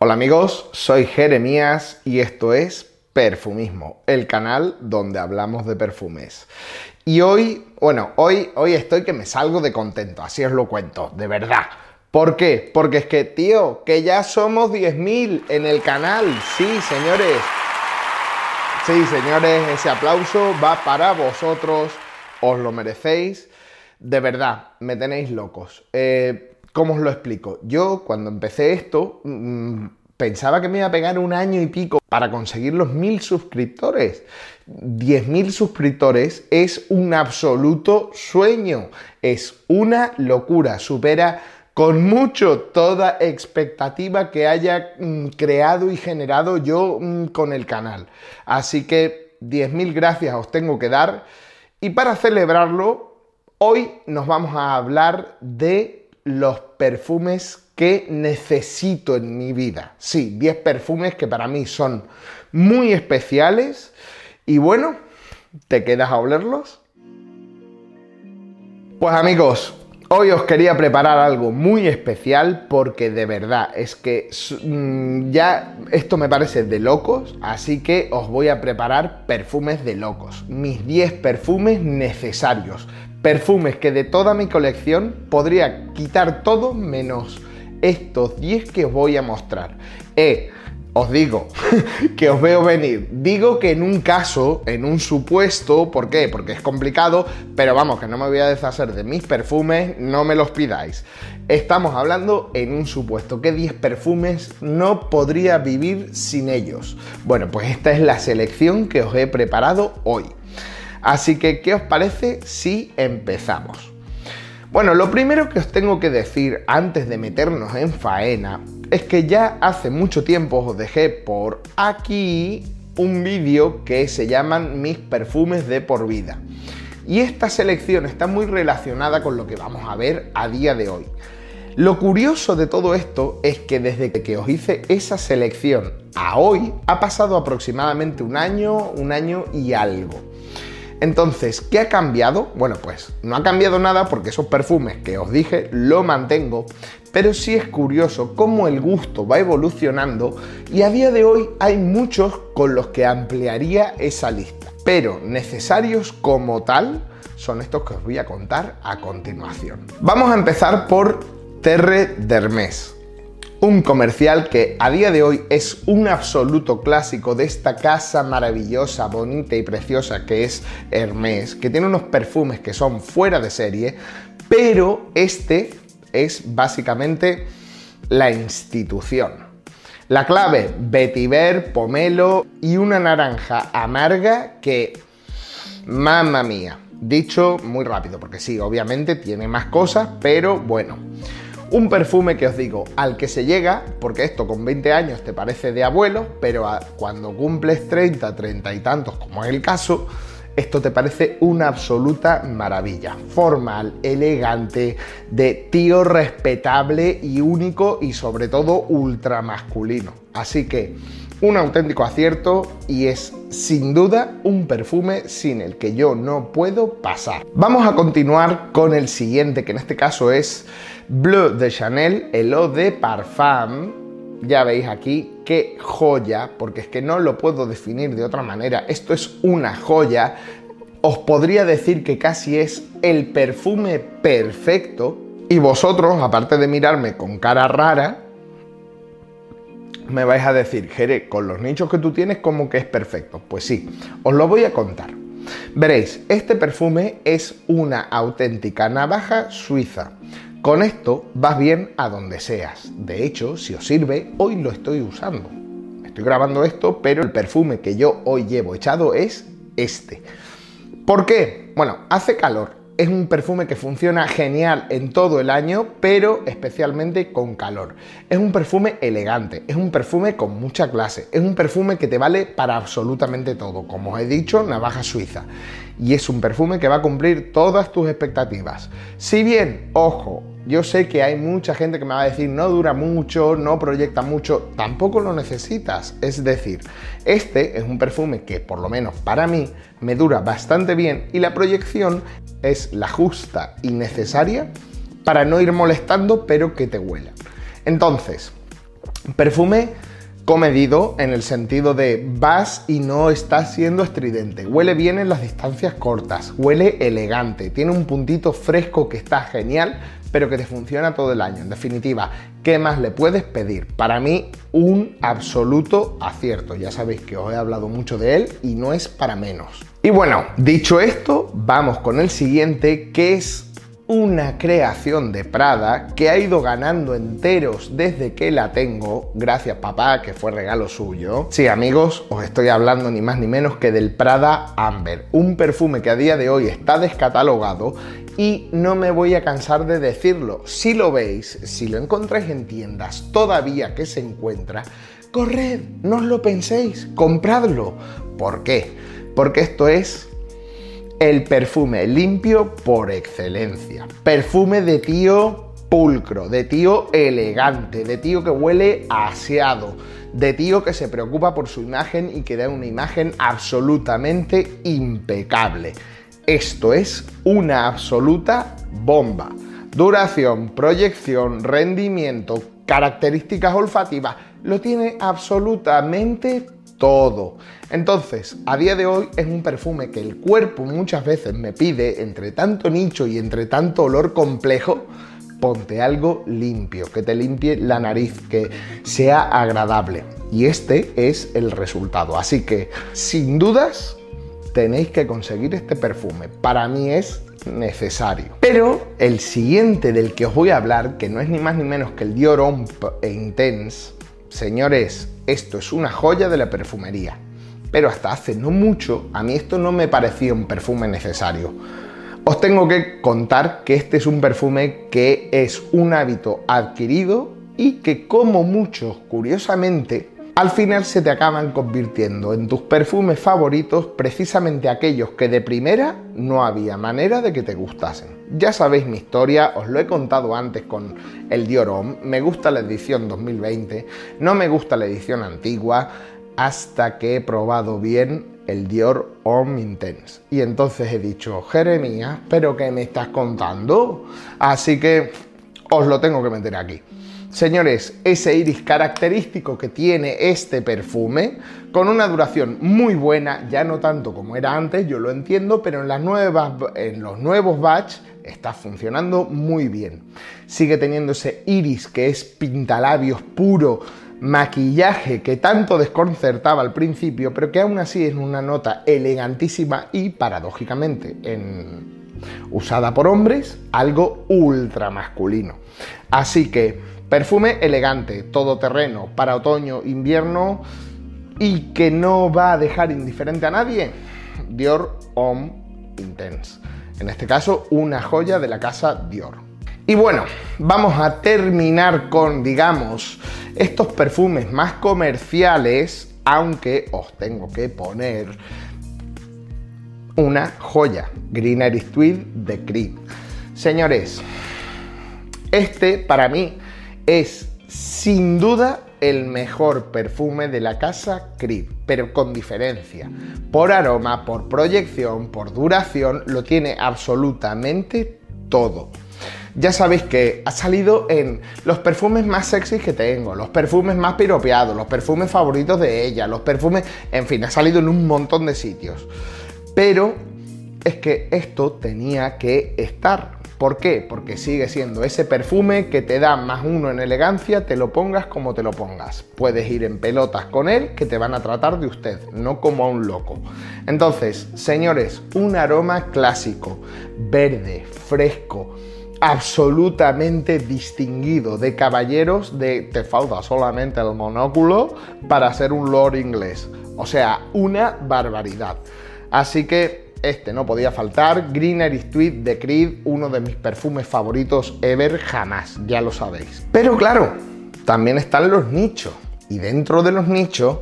Hola amigos, soy Jeremías y esto es Perfumismo, el canal donde hablamos de perfumes. Y hoy, bueno, hoy, hoy estoy que me salgo de contento, así os lo cuento, de verdad. ¿Por qué? Porque es que, tío, que ya somos 10.000 en el canal. Sí, señores. Sí, señores, ese aplauso va para vosotros. Os lo merecéis. De verdad, me tenéis locos. Eh, ¿Cómo os lo explico? Yo, cuando empecé esto, mm, pensaba que me iba a pegar un año y pico para conseguir los mil suscriptores. 10.000 suscriptores es un absoluto sueño. Es una locura. Supera con mucho toda expectativa que haya mm, creado y generado yo mm, con el canal. Así que 10.000 gracias os tengo que dar. Y para celebrarlo, hoy nos vamos a hablar de los perfumes que necesito en mi vida. Sí, 10 perfumes que para mí son muy especiales. Y bueno, ¿te quedas a olerlos? Pues amigos, Hoy os quería preparar algo muy especial porque de verdad es que mm, ya esto me parece de locos, así que os voy a preparar perfumes de locos, mis 10 perfumes necesarios, perfumes que de toda mi colección podría quitar todo menos estos 10 que os voy a mostrar. Eh, os digo que os veo venir. Digo que en un caso, en un supuesto, ¿por qué? Porque es complicado, pero vamos, que no me voy a deshacer de mis perfumes, no me los pidáis. Estamos hablando en un supuesto, que 10 perfumes no podría vivir sin ellos. Bueno, pues esta es la selección que os he preparado hoy. Así que, ¿qué os parece si empezamos? Bueno, lo primero que os tengo que decir antes de meternos en faena es que ya hace mucho tiempo os dejé por aquí un vídeo que se llaman mis perfumes de por vida. Y esta selección está muy relacionada con lo que vamos a ver a día de hoy. Lo curioso de todo esto es que desde que os hice esa selección a hoy ha pasado aproximadamente un año, un año y algo. Entonces, ¿qué ha cambiado? Bueno, pues no ha cambiado nada porque esos perfumes que os dije lo mantengo, pero sí es curioso cómo el gusto va evolucionando y a día de hoy hay muchos con los que ampliaría esa lista. Pero necesarios como tal son estos que os voy a contar a continuación. Vamos a empezar por Terre d'Hermès un comercial que a día de hoy es un absoluto clásico de esta casa maravillosa, bonita y preciosa que es Hermès, que tiene unos perfumes que son fuera de serie, pero este es básicamente la institución. La clave, vetiver, pomelo y una naranja amarga que, mamma mía, dicho muy rápido, porque sí, obviamente tiene más cosas, pero bueno. Un perfume que os digo, al que se llega, porque esto con 20 años te parece de abuelo, pero cuando cumples 30, 30 y tantos, como es el caso, esto te parece una absoluta maravilla. Formal, elegante, de tío respetable y único y sobre todo ultra masculino. Así que un auténtico acierto y es sin duda un perfume sin el que yo no puedo pasar. Vamos a continuar con el siguiente, que en este caso es Bleu de Chanel, el eau de parfum. Ya veis aquí qué joya, porque es que no lo puedo definir de otra manera. Esto es una joya. Os podría decir que casi es el perfume perfecto. Y vosotros, aparte de mirarme con cara rara, me vais a decir, Jere, con los nichos que tú tienes, ¿cómo que es perfecto? Pues sí, os lo voy a contar. Veréis, este perfume es una auténtica navaja suiza. Con esto vas bien a donde seas. De hecho, si os sirve, hoy lo estoy usando. Estoy grabando esto, pero el perfume que yo hoy llevo echado es este. ¿Por qué? Bueno, hace calor. Es un perfume que funciona genial en todo el año, pero especialmente con calor. Es un perfume elegante, es un perfume con mucha clase, es un perfume que te vale para absolutamente todo. Como os he dicho, navaja suiza y es un perfume que va a cumplir todas tus expectativas. Si bien, ojo, yo sé que hay mucha gente que me va a decir no dura mucho, no proyecta mucho, tampoco lo necesitas. Es decir, este es un perfume que por lo menos para mí me dura bastante bien y la proyección es la justa y necesaria para no ir molestando pero que te huela. Entonces, Perfume comedido en el sentido de vas y no estás siendo estridente. Huele bien en las distancias cortas, huele elegante, tiene un puntito fresco que está genial, pero que te funciona todo el año. En definitiva, ¿qué más le puedes pedir? Para mí, un absoluto acierto. Ya sabéis que os he hablado mucho de él y no es para menos. Y bueno, dicho esto, vamos con el siguiente, que es una creación de Prada que ha ido ganando enteros desde que la tengo, gracias papá, que fue regalo suyo. Sí, amigos, os estoy hablando ni más ni menos que del Prada Amber, un perfume que a día de hoy está descatalogado y no me voy a cansar de decirlo. Si lo veis, si lo encontráis en tiendas todavía que se encuentra, corred, no os lo penséis, compradlo. ¿Por qué? Porque esto es el perfume limpio por excelencia. Perfume de tío pulcro, de tío elegante, de tío que huele aseado, de tío que se preocupa por su imagen y que da una imagen absolutamente impecable. Esto es una absoluta bomba. Duración, proyección, rendimiento, características olfativas, lo tiene absolutamente todo. Entonces, a día de hoy es un perfume que el cuerpo muchas veces me pide, entre tanto nicho y entre tanto olor complejo, ponte algo limpio, que te limpie la nariz, que sea agradable. Y este es el resultado. Así que, sin dudas, tenéis que conseguir este perfume. Para mí es necesario. Pero el siguiente del que os voy a hablar, que no es ni más ni menos que el Dior Homme Intense, señores, esto es una joya de la perfumería. Pero hasta hace no mucho a mí esto no me parecía un perfume necesario. Os tengo que contar que este es un perfume que es un hábito adquirido y que como muchos, curiosamente, al final se te acaban convirtiendo en tus perfumes favoritos precisamente aquellos que de primera no había manera de que te gustasen. Ya sabéis mi historia, os lo he contado antes con el Dior Homme, me gusta la edición 2020, no me gusta la edición antigua, hasta que he probado bien el Dior Homme Intense. Y entonces he dicho, Jeremías, ¿pero qué me estás contando? Así que os lo tengo que meter aquí. Señores, ese iris característico que tiene este perfume, con una duración muy buena, ya no tanto como era antes, yo lo entiendo, pero en, las nuevas, en los nuevos batch está funcionando muy bien. Sigue teniendo ese iris que es pintalabios puro, maquillaje que tanto desconcertaba al principio, pero que aún así es una nota elegantísima y paradójicamente en, usada por hombres, algo ultra masculino. Así que perfume elegante, todoterreno, para otoño, invierno y que no va a dejar indiferente a nadie. Dior Homme Intense. En este caso, una joya de la casa Dior. Y bueno, vamos a terminar con, digamos, estos perfumes más comerciales, aunque os tengo que poner una joya, Green Iris de Creed. Señores, este para mí es sin duda el mejor perfume de la casa Creed, pero con diferencia. Por aroma, por proyección, por duración, lo tiene absolutamente todo ya sabéis que ha salido en los perfumes más sexys que tengo, los perfumes más piropeados, los perfumes favoritos de ella, los perfumes, en fin, ha salido en un montón de sitios. Pero es que esto tenía que estar. ¿Por qué? Porque sigue siendo ese perfume que te da más uno en elegancia, te lo pongas como te lo pongas. Puedes ir en pelotas con él que te van a tratar de usted, no como a un loco. Entonces, señores, un aroma clásico, verde, fresco, absolutamente distinguido de caballeros de te falta solamente el monóculo para ser un lord inglés. O sea, una barbaridad. Así que este no podía faltar. Greener Iris Tweed de Creed, uno de mis perfumes favoritos ever jamás, ya lo sabéis. Pero claro, también están los nichos. Y dentro de los nichos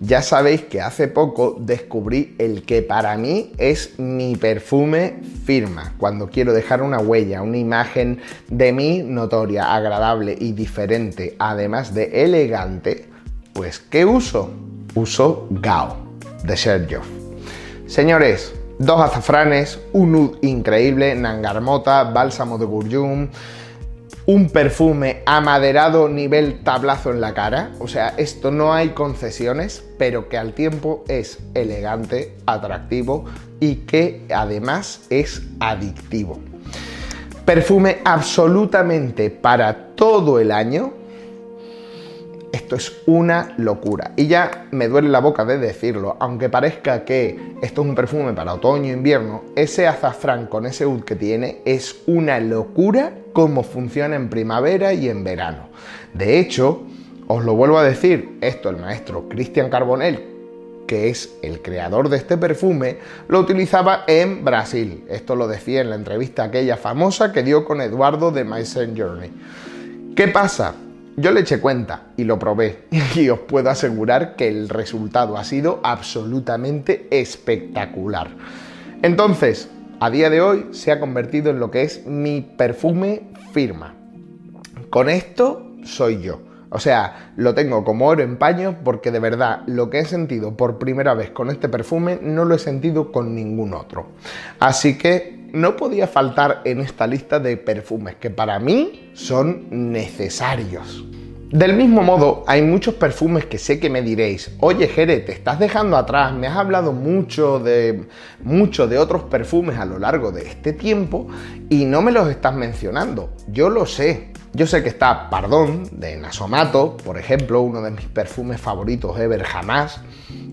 ya sabéis que hace poco descubrí el que para mí es mi perfume firma. Cuando quiero dejar una huella, una imagen de mí notoria, agradable y diferente, además de elegante, pues ¿qué uso? Uso Gao de Sergio. Señores, dos azafranes, un nude increíble, nangarmota, bálsamo de Gurjum, un perfume amaderado nivel tablazo en la cara. O sea, esto no hay concesiones, pero que al tiempo es elegante, atractivo y que además es adictivo. Perfume absolutamente para todo el año, esto es una locura. Y ya me duele la boca de decirlo, aunque parezca que esto es un perfume para otoño e invierno, ese azafrán con ese oud que tiene es una locura cómo funciona en primavera y en verano. De hecho, os lo vuelvo a decir, esto el maestro Cristian Carbonell, que es el creador de este perfume, lo utilizaba en Brasil. Esto lo decía en la entrevista aquella famosa que dio con Eduardo de My Journey. ¿Qué pasa? Yo le eché cuenta y lo probé y os puedo asegurar que el resultado ha sido absolutamente espectacular. Entonces, a día de hoy se ha convertido en lo que es mi perfume firma. Con esto soy yo. O sea, lo tengo como oro en paño porque de verdad lo que he sentido por primera vez con este perfume no lo he sentido con ningún otro. Así que no podía faltar en esta lista de perfumes que para mí son necesarios. Del mismo modo, hay muchos perfumes que sé que me diréis, oye Jere, te estás dejando atrás, me has hablado mucho de, mucho de otros perfumes a lo largo de este tiempo y no me los estás mencionando. Yo lo sé. Yo sé que está Pardón de Nasomato, por ejemplo, uno de mis perfumes favoritos ever jamás,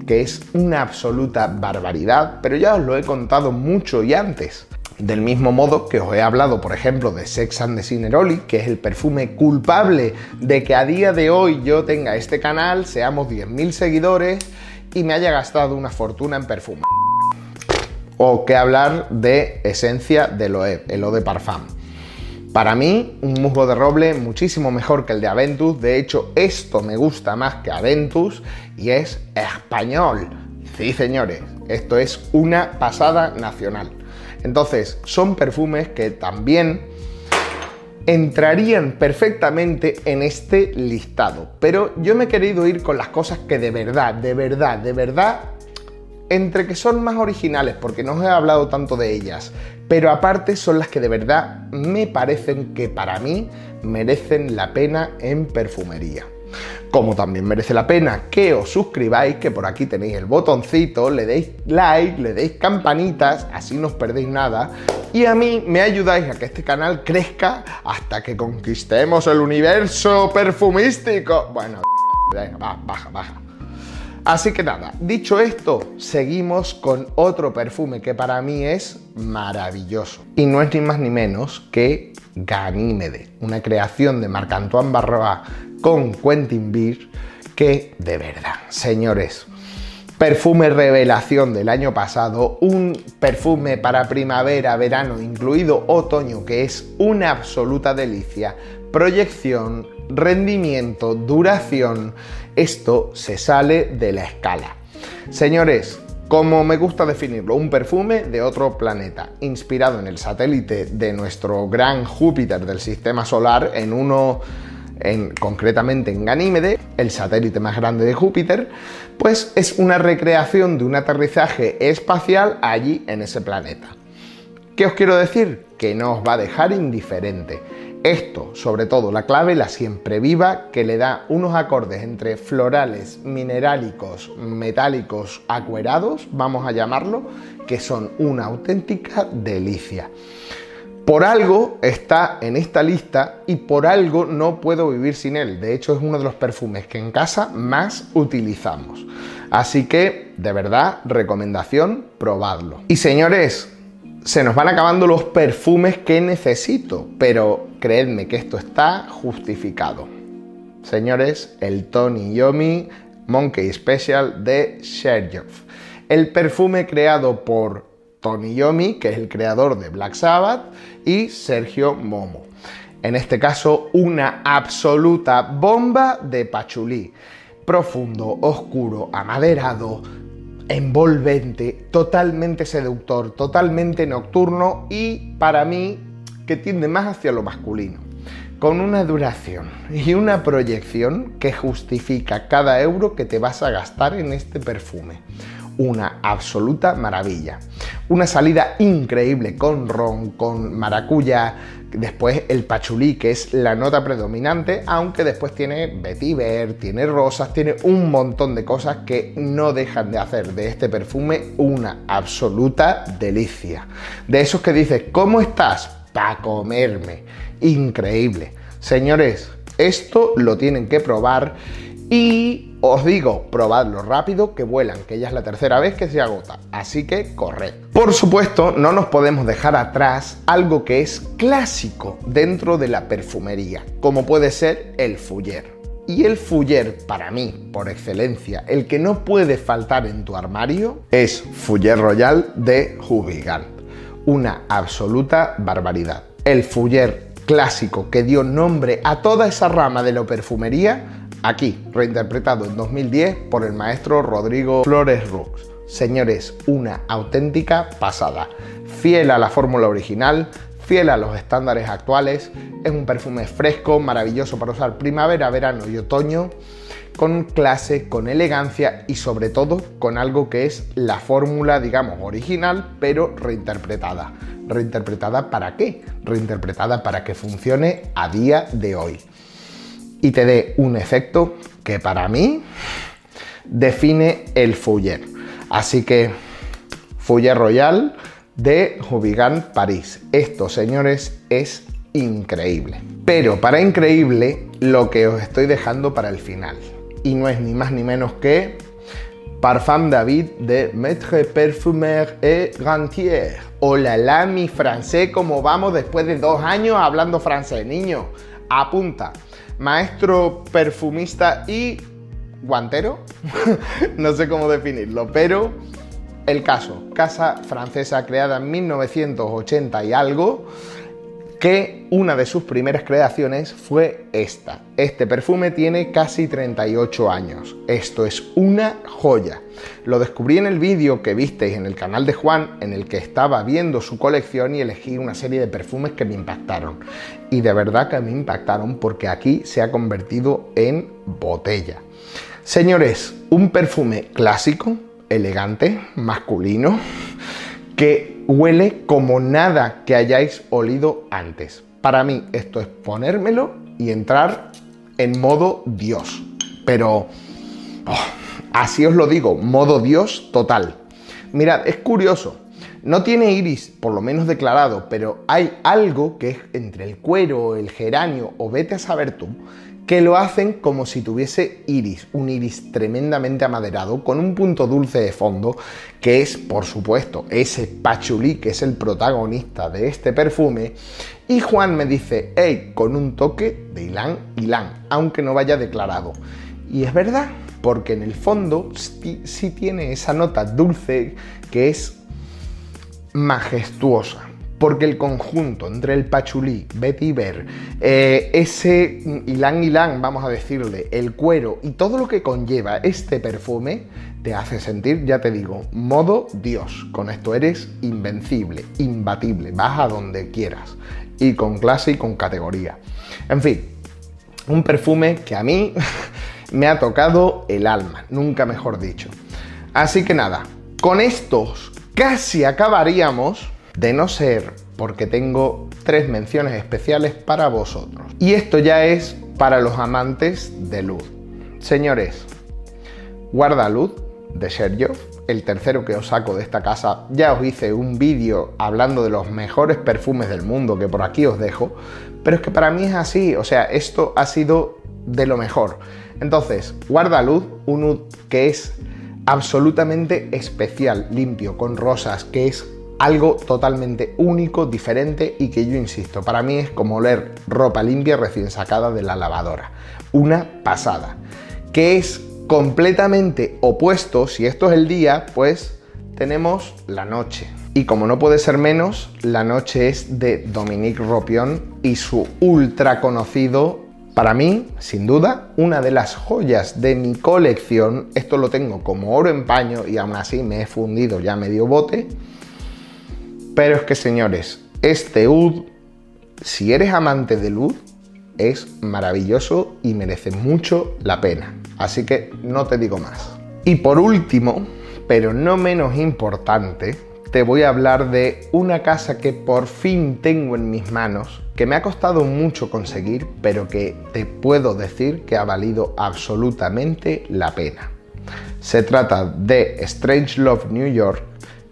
que es una absoluta barbaridad, pero ya os lo he contado mucho y antes. Del mismo modo que os he hablado, por ejemplo, de Sex and the Cineroli, que es el perfume culpable de que a día de hoy yo tenga este canal, seamos 10.000 seguidores y me haya gastado una fortuna en perfume. O que hablar de esencia de Loeb, el Eau de Parfum. Para mí, un musgo de roble muchísimo mejor que el de Aventus. De hecho, esto me gusta más que Aventus y es español. Sí, señores, esto es una pasada nacional. Entonces, son perfumes que también entrarían perfectamente en este listado. Pero yo me he querido ir con las cosas que de verdad, de verdad, de verdad, entre que son más originales, porque no os he hablado tanto de ellas, pero aparte son las que de verdad me parecen que para mí merecen la pena en perfumería. Como también merece la pena que os suscribáis, que por aquí tenéis el botoncito, le deis like, le deis campanitas, así no os perdéis nada. Y a mí me ayudáis a que este canal crezca hasta que conquistemos el universo perfumístico. Bueno, venga, baja, baja. Así que nada, dicho esto, seguimos con otro perfume que para mí es maravilloso. Y no es ni más ni menos que Ganímede, una creación de Marc-Antoine Barrois con Quentin Beer, que de verdad, señores, perfume revelación del año pasado, un perfume para primavera, verano, incluido otoño, que es una absoluta delicia, proyección, rendimiento, duración, esto se sale de la escala. Señores, como me gusta definirlo, un perfume de otro planeta, inspirado en el satélite de nuestro gran Júpiter del sistema solar, en uno concretamente en Ganímede, el satélite más grande de Júpiter, pues es una recreación de un aterrizaje espacial allí en ese planeta. ¿Qué os quiero decir? Que no os va a dejar indiferente. Esto, sobre todo la clave, la siempre viva, que le da unos acordes entre florales, minerálicos, metálicos, acuerados, vamos a llamarlo, que son una auténtica delicia. Por algo está en esta lista y por algo no puedo vivir sin él. De hecho, es uno de los perfumes que en casa más utilizamos. Así que, de verdad, recomendación, probadlo. Y señores, se nos van acabando los perfumes que necesito, pero creedme que esto está justificado. Señores, el Tony Yomi Monkey Special de Sherjoff. El perfume creado por Tony Yomi, que es el creador de Black Sabbath, y Sergio Momo. En este caso, una absoluta bomba de pachulí. Profundo, oscuro, amaderado, envolvente, totalmente seductor, totalmente nocturno y para mí que tiende más hacia lo masculino. Con una duración y una proyección que justifica cada euro que te vas a gastar en este perfume una absoluta maravilla. Una salida increíble con ron, con maracuya, después el pachulí, que es la nota predominante, aunque después tiene vetiver, tiene rosas, tiene un montón de cosas que no dejan de hacer de este perfume una absoluta delicia. De esos que dices, ¿cómo estás? Para comerme. Increíble. Señores, esto lo tienen que probar y os digo, probadlo rápido, que vuelan, que ya es la tercera vez que se agota, así que corred. Por supuesto, no nos podemos dejar atrás algo que es clásico dentro de la perfumería, como puede ser el fuller. Y el fuller, para mí, por excelencia, el que no puede faltar en tu armario, es Fuller Royal de Hubigant. Una absoluta barbaridad. El fuller clásico que dio nombre a toda esa rama de la perfumería aquí, reinterpretado en 2010 por el maestro Rodrigo Flores Rux. Señores, una auténtica pasada. Fiel a la fórmula original, fiel a los estándares actuales, es un perfume fresco, maravilloso para usar primavera, verano y otoño, con clase, con elegancia y sobre todo con algo que es la fórmula, digamos, original, pero reinterpretada. ¿Reinterpretada para qué? Reinterpretada para que funcione a día de hoy y te dé un efecto que para mí define el Fouiller. Así que Fouiller Royal de Jubigant París. Esto, señores, es increíble. Pero para increíble, lo que os estoy dejando para el final. Y no es ni más ni menos que Parfum David de Maître Parfumeur et Gantier. Hola, la mi francés, ¿cómo vamos después de dos años hablando francés, niño? Apunta maestro perfumista y guantero, no sé cómo definirlo, pero el caso, casa francesa creada en 1980 y algo, que una de sus primeras creaciones fue esta. Este perfume tiene casi 38 años. Esto es una joya. Lo descubrí en el vídeo que visteis en el canal de Juan, en el que estaba viendo su colección y elegí una serie de perfumes que me impactaron. Y de verdad que me impactaron porque aquí se ha convertido en botella. Señores, un perfume clásico, elegante, masculino, que huele como nada que hayáis olido antes. Para mí esto es ponérmelo y entrar en modo Dios. Pero oh, así os lo digo, modo Dios total. Mirad, es curioso. No tiene iris, por lo menos declarado, pero hay algo que es entre el cuero, el geranio o vete a saber tú, que lo hacen como si tuviese iris, un iris tremendamente amaderado, con un punto dulce de fondo, que es, por supuesto, ese pachulí que es el protagonista de este perfume. Y Juan me dice, hey, con un toque de Ilan Ilan, aunque no vaya declarado. Y es verdad, porque en el fondo sí tiene esa nota dulce que es majestuosa porque el conjunto entre el pachulí, vetiver, eh, ese ilang ilang, vamos a decirle, el cuero y todo lo que conlleva este perfume, te hace sentir, ya te digo, modo Dios. Con esto eres invencible, imbatible, vas a donde quieras. Y con clase y con categoría. En fin, un perfume que a mí me ha tocado el alma, nunca mejor dicho. Así que nada, con estos casi acabaríamos de no ser porque tengo tres menciones especiales para vosotros. Y esto ya es para los amantes de luz. Señores, Guarda Luz de Sergio, el tercero que os saco de esta casa, ya os hice un vídeo hablando de los mejores perfumes del mundo que por aquí os dejo, pero es que para mí es así, o sea, esto ha sido de lo mejor. Entonces, Guarda Luz, un oud que es absolutamente especial, limpio, con rosas, que es algo totalmente único, diferente y que yo insisto, para mí es como oler ropa limpia recién sacada de la lavadora. Una pasada. Que es completamente opuesto, si esto es el día, pues tenemos la noche. Y como no puede ser menos, la noche es de Dominique Ropion y su ultra conocido, para mí, sin duda, una de las joyas de mi colección. Esto lo tengo como oro en paño y aún así me he fundido ya medio bote pero es que señores, este UD, si eres amante del UD, es maravilloso y merece mucho la pena. Así que no te digo más. Y por último, pero no menos importante, te voy a hablar de una casa que por fin tengo en mis manos, que me ha costado mucho conseguir, pero que te puedo decir que ha valido absolutamente la pena. Se trata de Strange Love New York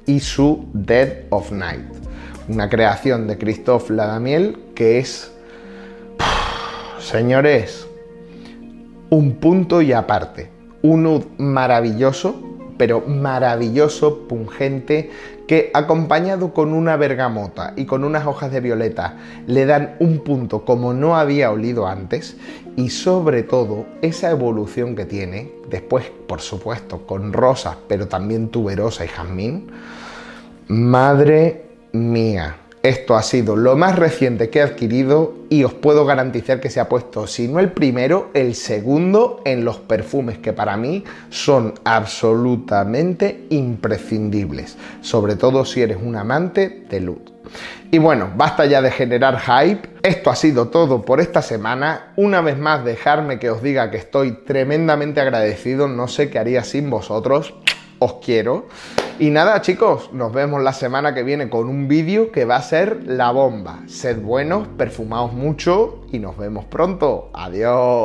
y su Dead of Night, una creación de Christophe Ladamiel que es, señores, un punto y aparte, un maravilloso pero maravilloso, pungente, que acompañado con una bergamota y con unas hojas de violeta le dan un punto como no había olido antes y sobre todo esa evolución que tiene, después por supuesto con rosas, pero también tuberosa y jazmín, madre mía. Esto ha sido lo más reciente que he adquirido y os puedo garantizar que se ha puesto, si no el primero, el segundo en los perfumes que para mí son absolutamente imprescindibles, sobre todo si eres un amante de luz. Y bueno, basta ya de generar hype. Esto ha sido todo por esta semana. Una vez más, dejarme que os diga que estoy tremendamente agradecido. No sé qué haría sin vosotros. Os quiero. Y nada chicos, nos vemos la semana que viene con un vídeo que va a ser la bomba. Sed buenos, perfumaos mucho y nos vemos pronto. Adiós.